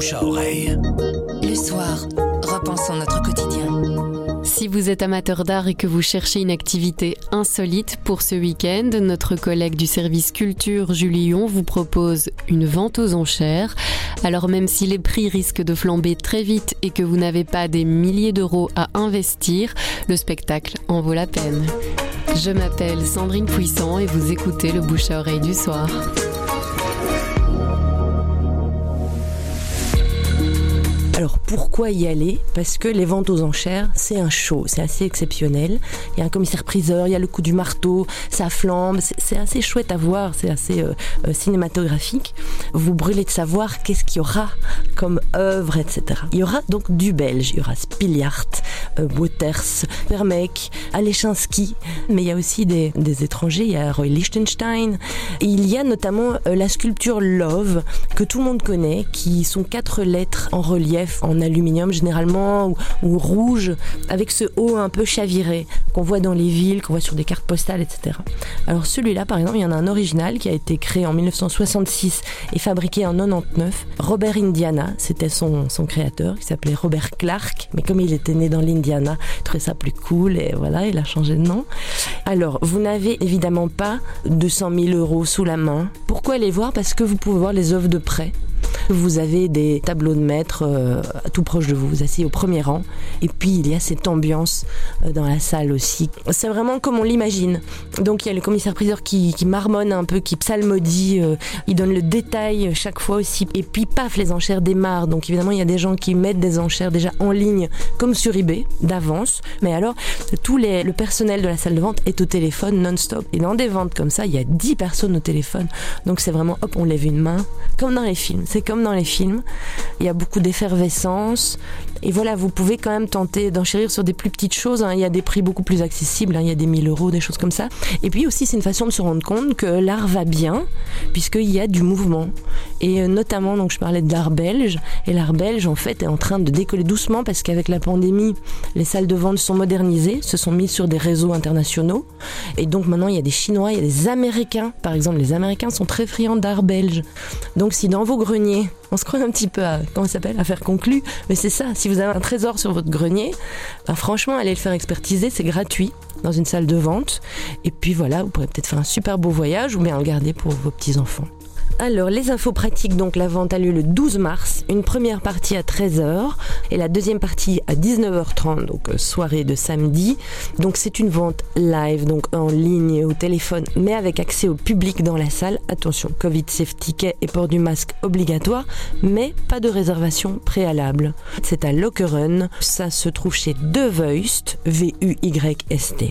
bouche à oreille. Le soir, repensons notre quotidien. Si vous êtes amateur d'art et que vous cherchez une activité insolite pour ce week-end, notre collègue du service culture Julion vous propose une vente aux enchères. Alors même si les prix risquent de flamber très vite et que vous n'avez pas des milliers d'euros à investir, le spectacle en vaut la peine. Je m'appelle Sandrine Puissant et vous écoutez le bouche à oreille du soir. Alors pourquoi y aller? Parce que les ventes aux enchères, c'est un show, c'est assez exceptionnel. Il y a un commissaire-priseur, il y a le coup du marteau, ça flambe, c'est assez chouette à voir, c'est assez euh, euh, cinématographique. Vous brûlez de savoir qu'est-ce qu'il y aura comme œuvre, etc. Il y aura donc du belge, il y aura Spiliart, euh, Wouters, Vermeek, Alechinsky, mais il y a aussi des, des, étrangers, il y a Roy Lichtenstein. Il y a notamment euh, la sculpture Love, que tout le monde connaît, qui sont quatre lettres en relief en aluminium généralement ou, ou, rouge avec ce haut un peu chaviré qu'on voit dans les villes, qu'on voit sur des cartes postales, etc. Alors celui-là, par exemple, il y en a un original qui a été créé en 1966 et fabriqué en 99. Robert Indiana, c'était son, son créateur, qui s'appelait Robert Clark, mais comme il était né dans l'Indiana, il trouvait ça plus cool et voilà, il a changé de nom. Alors, vous n'avez évidemment pas 200 000 euros sous la main. Pourquoi aller voir? Parce que vous pouvez voir les œuvres de près. Vous avez des tableaux de maître euh, tout proche de vous, vous asseyez au premier rang. Et puis il y a cette ambiance euh, dans la salle aussi. C'est vraiment comme on l'imagine. Donc il y a le commissaire-priseur qui, marmonne un peu, qui psalmodie, euh, il donne le détail chaque fois aussi. Et puis paf, les enchères démarrent. Donc évidemment, il y a des gens qui mettent des enchères déjà en ligne, comme sur eBay, d'avance. Mais alors, tout les, le personnel de la salle de vente est au téléphone non-stop. Et dans des ventes comme ça, il y a 10 personnes au téléphone. Donc c'est vraiment, hop, on lève une main, comme dans les films. C'est comme dans les films. Il y a beaucoup d'effervescence. Et voilà, vous pouvez quand même tenter d'enchérir sur des plus petites choses. Hein. Il y a des prix beaucoup plus accessibles. Hein. Il y a des 1000 euros, des choses comme ça. Et puis aussi, c'est une façon de se rendre compte que l'art va bien, puisqu'il y a du mouvement. Et notamment, donc, je parlais de l'art belge. Et l'art belge, en fait, est en train de décoller doucement parce qu'avec la pandémie, les salles de vente sont modernisées, se sont mises sur des réseaux internationaux. Et donc maintenant, il y a des Chinois, il y a des Américains. Par exemple, les Américains sont très friands d'art belge. Donc si dans vos greniers, on se croit un petit peu à, comment ça s'appelle, à faire conclu, mais c'est ça, si vous avez un trésor sur votre grenier, ben franchement, allez le faire expertiser, c'est gratuit dans une salle de vente. Et puis voilà, vous pourrez peut-être faire un super beau voyage ou bien le garder pour vos petits-enfants. Alors, les infos pratiques, donc la vente a lieu le 12 mars, une première partie à 13h et la deuxième partie à 19h30, donc soirée de samedi. Donc c'est une vente live, donc en ligne au téléphone, mais avec accès au public dans la salle. Attention, Covid safe ticket et port du masque obligatoire, mais pas de réservation préalable. C'est à Lokeren, ça se trouve chez De V-U-Y-S-T.